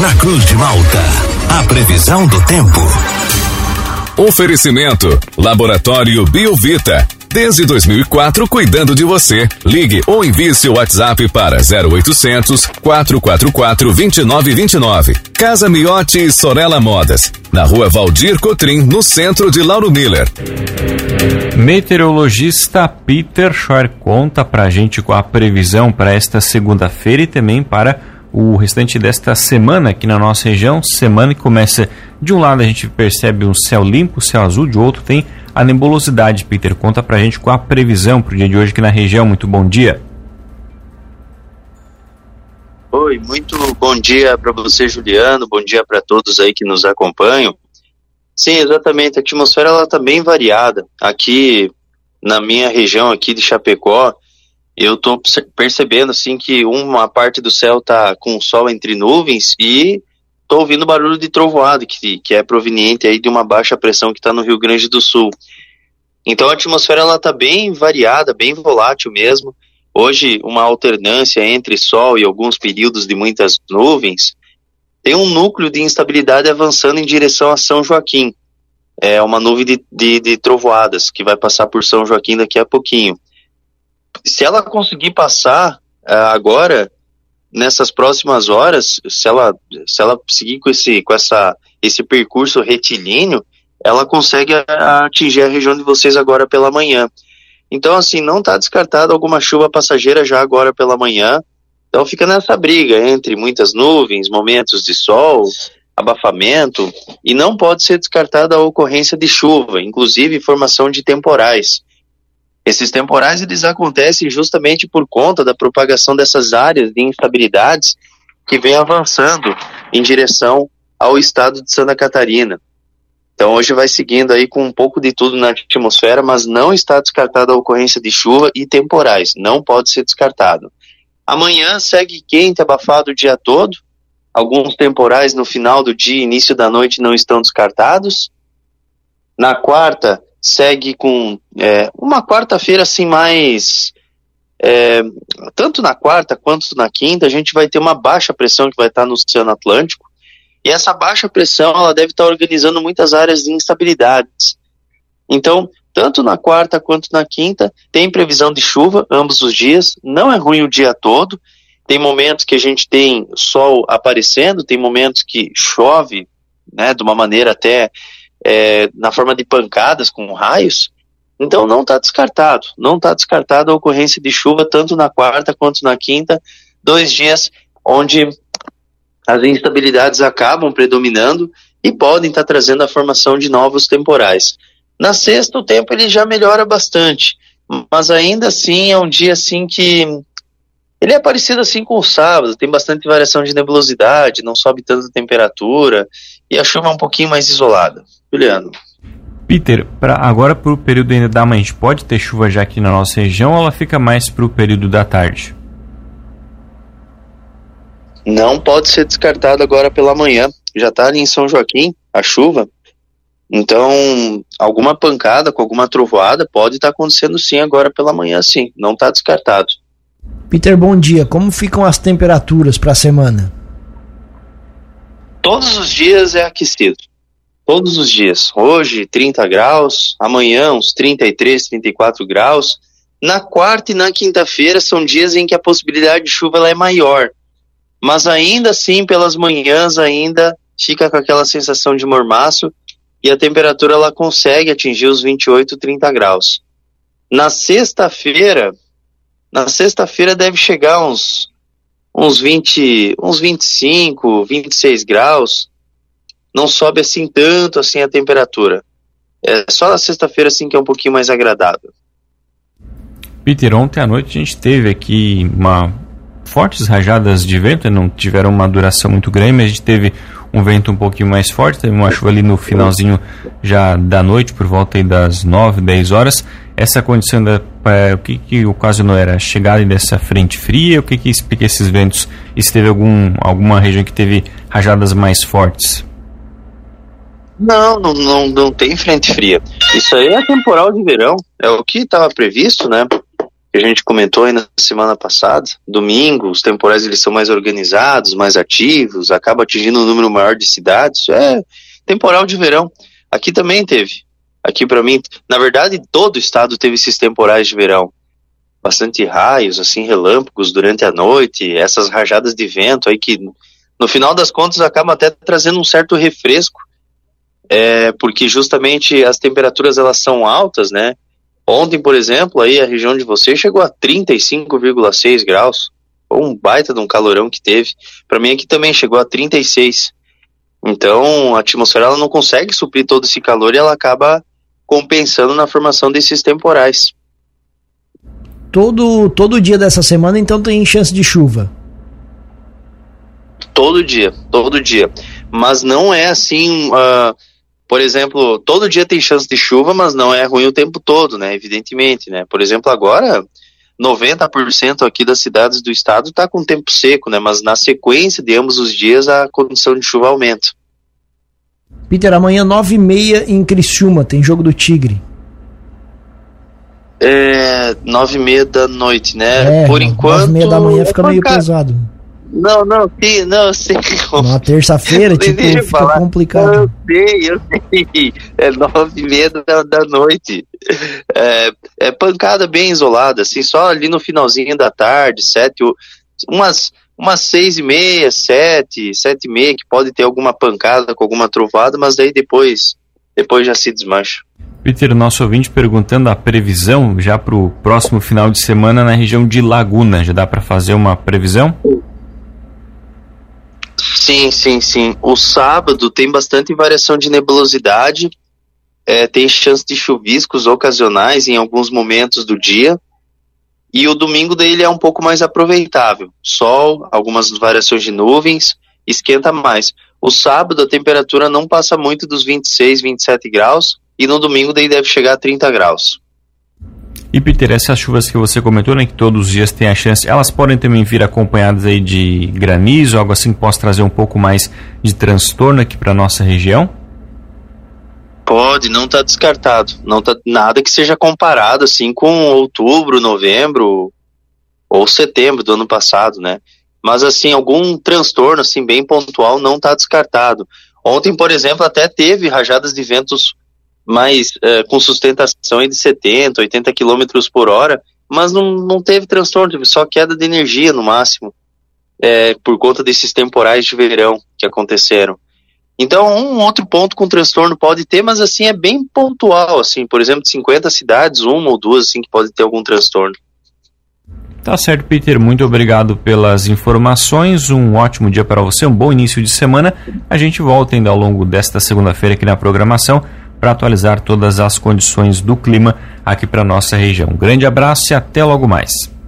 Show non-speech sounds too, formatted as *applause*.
Na Cruz de Malta, a previsão do tempo. Oferecimento: Laboratório Biovita. Desde 2004, cuidando de você. Ligue ou envie seu WhatsApp para 0800 444 2929. Casa Miotti e Sorella Modas. Na rua Valdir Cotrim, no centro de Lauro Miller. Meteorologista Peter Schor conta pra gente com a previsão para esta segunda-feira e também para o restante desta semana aqui na nossa região. Semana que começa de um lado a gente percebe um céu limpo, céu azul, de outro tem a nebulosidade. Peter, conta pra gente qual a previsão para o dia de hoje aqui na região. Muito bom dia. Oi, muito bom dia para você, Juliano. Bom dia para todos aí que nos acompanham. Sim, exatamente. A atmosfera ela tá bem variada. Aqui na minha região aqui de Chapecó, eu estou percebendo assim que uma parte do céu tá com o sol entre nuvens e tô ouvindo barulho de trovoada que, que é proveniente aí de uma baixa pressão que está no Rio Grande do Sul. Então a atmosfera ela tá bem variada, bem volátil mesmo. Hoje uma alternância entre sol e alguns períodos de muitas nuvens. Tem um núcleo de instabilidade avançando em direção a São Joaquim. É uma nuvem de, de, de trovoadas que vai passar por São Joaquim daqui a pouquinho se ela conseguir passar uh, agora, nessas próximas horas, se ela, se ela seguir com esse, com essa, esse percurso retilíneo, ela consegue atingir a região de vocês agora pela manhã. Então, assim, não está descartada alguma chuva passageira já agora pela manhã. Então fica nessa briga entre muitas nuvens, momentos de sol, abafamento, e não pode ser descartada a ocorrência de chuva, inclusive formação de temporais. Esses temporais eles acontecem justamente por conta da propagação dessas áreas de instabilidades que vem avançando em direção ao estado de Santa Catarina. Então hoje vai seguindo aí com um pouco de tudo na atmosfera, mas não está descartada a ocorrência de chuva e temporais, não pode ser descartado. Amanhã segue quente, abafado o dia todo. Alguns temporais no final do dia, início da noite não estão descartados. Na quarta, segue com é, uma quarta-feira assim mais é, tanto na quarta quanto na quinta a gente vai ter uma baixa pressão que vai estar no Oceano Atlântico. E essa baixa pressão ela deve estar organizando muitas áreas de instabilidades. Então tanto na quarta quanto na quinta tem previsão de chuva ambos os dias. Não é ruim o dia todo. Tem momentos que a gente tem sol aparecendo tem momentos que chove né de uma maneira até é, na forma de pancadas com raios. Então não está descartado, não está descartado a ocorrência de chuva tanto na quarta quanto na quinta, dois dias onde as instabilidades acabam predominando e podem estar tá trazendo a formação de novos temporais. Na sexta o tempo ele já melhora bastante, mas ainda assim é um dia assim que ele é parecido assim com o sábado, tem bastante variação de nebulosidade, não sobe tanto a temperatura e a chuva é um pouquinho mais isolada. Juliano. Peter, pra agora para o período ainda da manhã, a gente pode ter chuva já aqui na nossa região ou ela fica mais para o período da tarde? Não pode ser descartado agora pela manhã. Já está ali em São Joaquim a chuva. Então, alguma pancada com alguma trovoada pode estar tá acontecendo sim agora pela manhã, sim. Não está descartado. Peter, bom dia. Como ficam as temperaturas para a semana? Todos os dias é aquecido todos os dias. Hoje, 30 graus, amanhã, uns 33, 34 graus. Na quarta e na quinta-feira são dias em que a possibilidade de chuva é maior. Mas ainda assim, pelas manhãs, ainda fica com aquela sensação de mormaço e a temperatura ela consegue atingir os 28, 30 graus. Na sexta-feira, na sexta-feira deve chegar uns uns 20, uns 25, 26 graus não sobe assim tanto assim a temperatura. É só na sexta-feira assim que é um pouquinho mais agradável. Peter, ontem à noite a gente teve aqui uma fortes rajadas de vento, não tiveram uma duração muito grande, mas a gente teve um vento um pouquinho mais forte, teve uma chuva ali no finalzinho já da noite, por volta das 9, 10 horas. Essa condição, da, é, o que, que ocasionou? Era a chegada dessa frente fria? O que, que explica esses ventos? E se teve algum, alguma região que teve rajadas mais fortes? Não, não, não, não tem frente fria. Isso aí é temporal de verão. É o que estava previsto, né? Que a gente comentou aí na semana passada. Domingo, os temporais eles são mais organizados, mais ativos, acaba atingindo um número maior de cidades. É temporal de verão. Aqui também teve. Aqui para mim, na verdade, todo o estado teve esses temporais de verão. Bastante raios, assim, relâmpagos durante a noite, essas rajadas de vento aí que no final das contas acabam até trazendo um certo refresco, é, porque justamente as temperaturas elas são altas, né? Ontem, por exemplo, aí a região de vocês chegou a 35,6 graus. Um baita de um calorão que teve. Para mim aqui também chegou a 36. Então, a atmosfera ela não consegue suprir todo esse calor e ela acaba compensando na formação desses temporais. Todo, todo dia dessa semana, então, tem chance de chuva? Todo dia, todo dia. Mas não é assim, uh, por exemplo, todo dia tem chance de chuva, mas não é ruim o tempo todo, né? Evidentemente, né? Por exemplo, agora 90% aqui das cidades do estado está com tempo seco, né? Mas na sequência de ambos os dias a condição de chuva aumenta. Peter, amanhã 9h30 em Criciúma, tem jogo do Tigre. É, 9h30 da noite, né? É, Por enquanto. 9h30 da manhã fica meio pesado. Não, não, sim, não, sei. Na terça-feira, *laughs* tipo, fica falar. complicado. Eu sei, eu sei. É nove e meia da, da noite. É, é, pancada bem isolada, assim, só ali no finalzinho da tarde, sete, umas, umas seis e meia, sete, sete e meia, que pode ter alguma pancada com alguma trovada, mas daí depois, depois já se desmancha. Peter, nosso ouvinte perguntando a previsão já para o próximo final de semana na região de Laguna. Já dá para fazer uma previsão? Sim, sim, sim. O sábado tem bastante variação de nebulosidade, é, tem chance de chuviscos ocasionais em alguns momentos do dia. E o domingo dele é um pouco mais aproveitável. Sol, algumas variações de nuvens, esquenta mais. O sábado a temperatura não passa muito dos 26, 27 graus e no domingo daí deve chegar a 30 graus. E Peter, essas chuvas que você comentou, né, que todos os dias tem a chance, elas podem também vir acompanhadas aí de granizo, algo assim que possa trazer um pouco mais de transtorno aqui para nossa região? Pode, não está descartado. Não tá nada que seja comparado assim com outubro, novembro ou setembro do ano passado, né? Mas assim, algum transtorno assim bem pontual não está descartado. Ontem, por exemplo, até teve rajadas de ventos mais é, com sustentação de 70, 80 km por hora, mas não, não teve transtorno, teve só queda de energia no máximo, é, por conta desses temporais de verão que aconteceram. Então, um outro ponto com transtorno pode ter, mas assim, é bem pontual, assim, por exemplo, de 50 cidades, uma ou duas, assim, que pode ter algum transtorno. Tá certo, Peter. Muito obrigado pelas informações. Um ótimo dia para você, um bom início de semana. A gente volta ainda ao longo desta segunda-feira aqui na programação para atualizar todas as condições do clima aqui para nossa região. Um grande abraço e até logo mais.